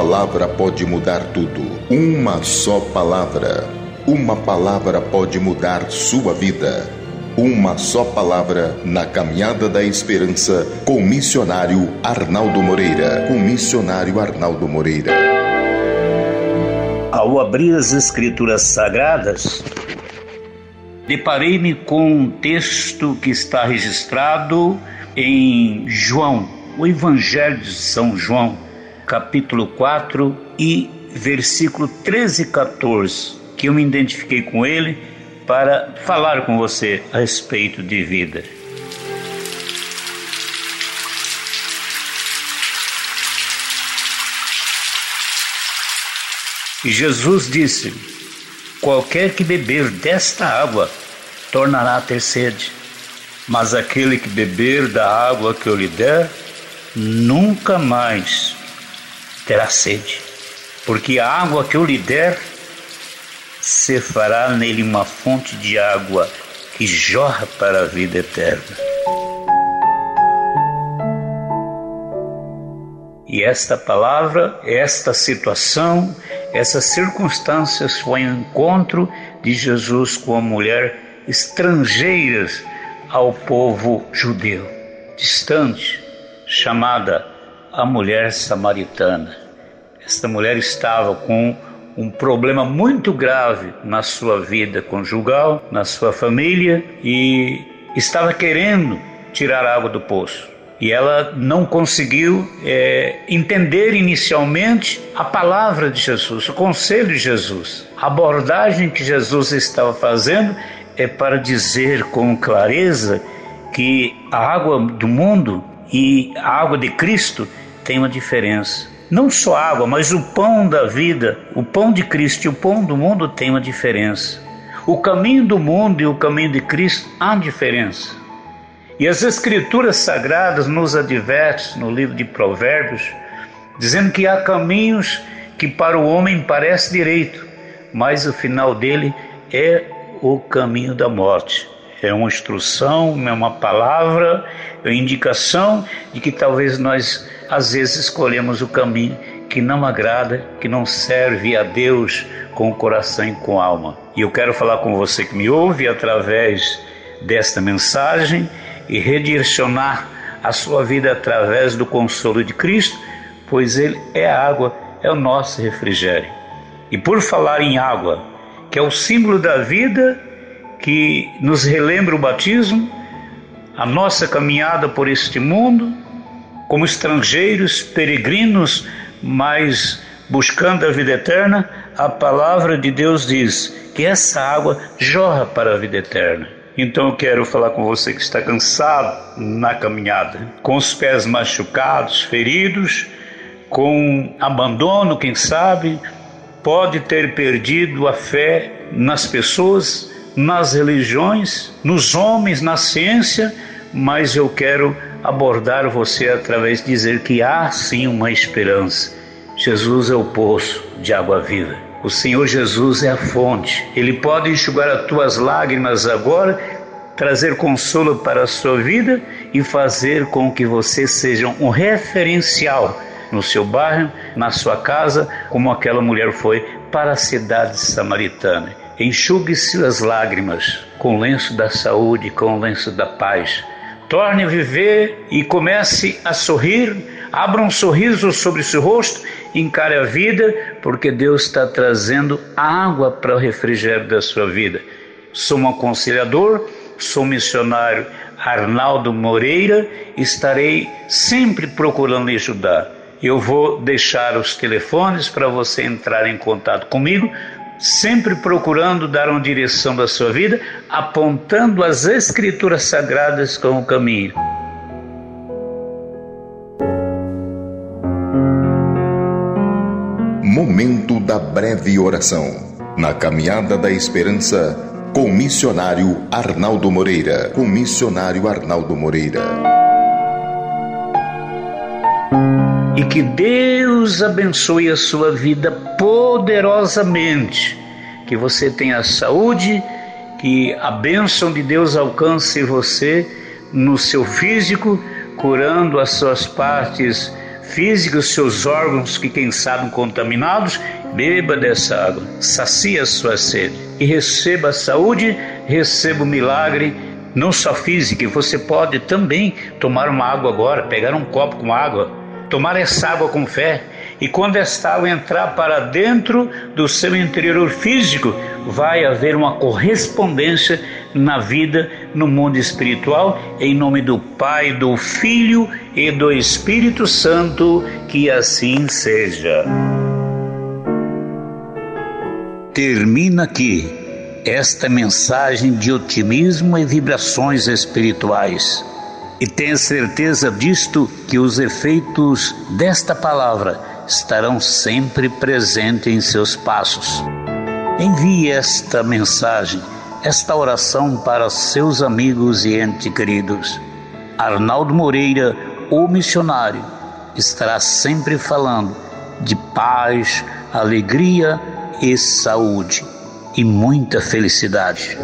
palavra pode mudar tudo. Uma só palavra. Uma palavra pode mudar sua vida. Uma só palavra na caminhada da esperança com o missionário Arnaldo Moreira. Com o missionário Arnaldo Moreira. Ao abrir as Escrituras Sagradas, deparei-me com um texto que está registrado em João, o Evangelho de São João, capítulo 4 e versículo 13 e 14, que eu me identifiquei com ele para falar com você a respeito de vida. E Jesus disse: Qualquer que beber desta água tornará a ter sede, mas aquele que beber da água que eu lhe der, nunca mais terá sede, porque a água que eu lhe der se fará nele uma fonte de água que jorra para a vida eterna. E esta palavra, esta situação, essas circunstâncias foi um encontro de Jesus com a mulher estrangeiras ao povo judeu, distante, chamada a mulher samaritana. Esta mulher estava com um problema muito grave na sua vida conjugal, na sua família e estava querendo tirar água do poço. E ela não conseguiu é, entender inicialmente a palavra de Jesus, o conselho de Jesus. A abordagem que Jesus estava fazendo é para dizer com clareza que a água do mundo e a água de Cristo tem uma diferença. Não só água, mas o pão da vida, o pão de Cristo e o pão do mundo tem uma diferença. O caminho do mundo e o caminho de Cristo há diferença. E as Escrituras Sagradas nos advertem no livro de Provérbios, dizendo que há caminhos que para o homem parece direito, mas o final dele é o caminho da morte é uma instrução, é uma palavra, é uma indicação de que talvez nós às vezes escolhemos o caminho que não agrada, que não serve a Deus com o coração e com a alma. E eu quero falar com você que me ouve através desta mensagem e redirecionar a sua vida através do consolo de Cristo, pois Ele é a água, é o nosso refrigério. E por falar em água, que é o símbolo da vida que nos relembra o batismo, a nossa caminhada por este mundo, como estrangeiros, peregrinos, mas buscando a vida eterna, a palavra de Deus diz que essa água jorra para a vida eterna. Então eu quero falar com você que está cansado na caminhada, com os pés machucados, feridos, com abandono, quem sabe, pode ter perdido a fé nas pessoas nas religiões, nos homens, na ciência, mas eu quero abordar você através de dizer que há sim uma esperança. Jesus é o poço de água viva. O Senhor Jesus é a fonte. Ele pode enxugar as tuas lágrimas agora, trazer consolo para a sua vida e fazer com que você seja um referencial no seu bairro, na sua casa, como aquela mulher foi para a cidade samaritana. Enxugue-se as lágrimas com o lenço da saúde, com o lenço da paz. Torne a viver e comece a sorrir. Abra um sorriso sobre seu rosto, encare a vida, porque Deus está trazendo água para o refrigério da sua vida. Sou um aconselhador, sou missionário Arnaldo Moreira, estarei sempre procurando lhe ajudar. Eu vou deixar os telefones para você entrar em contato comigo sempre procurando dar uma direção da sua vida, apontando as Escrituras Sagradas como caminho. Momento da breve oração. Na caminhada da esperança, com missionário Arnaldo Moreira. Com missionário Arnaldo Moreira. E que Deus abençoe a sua vida poderosamente, que você tenha saúde, que a bênção de Deus alcance você no seu físico, curando as suas partes física, os seus órgãos que quem sabe contaminados, beba dessa água, sacia a sua sede e receba a saúde, receba o milagre, não só física, você pode também tomar uma água agora, pegar um copo com água, tomar essa água com fé e quando esta água entrar para dentro do seu interior físico, vai haver uma correspondência na vida, no mundo espiritual, em nome do Pai, do Filho e do Espírito Santo, que assim seja. Termina aqui esta mensagem de otimismo e vibrações espirituais. E tenha certeza disto que os efeitos desta palavra estarão sempre presentes em seus passos. Envie esta mensagem, esta oração para seus amigos e entes queridos. Arnaldo Moreira, o missionário, estará sempre falando de paz, alegria e saúde e muita felicidade.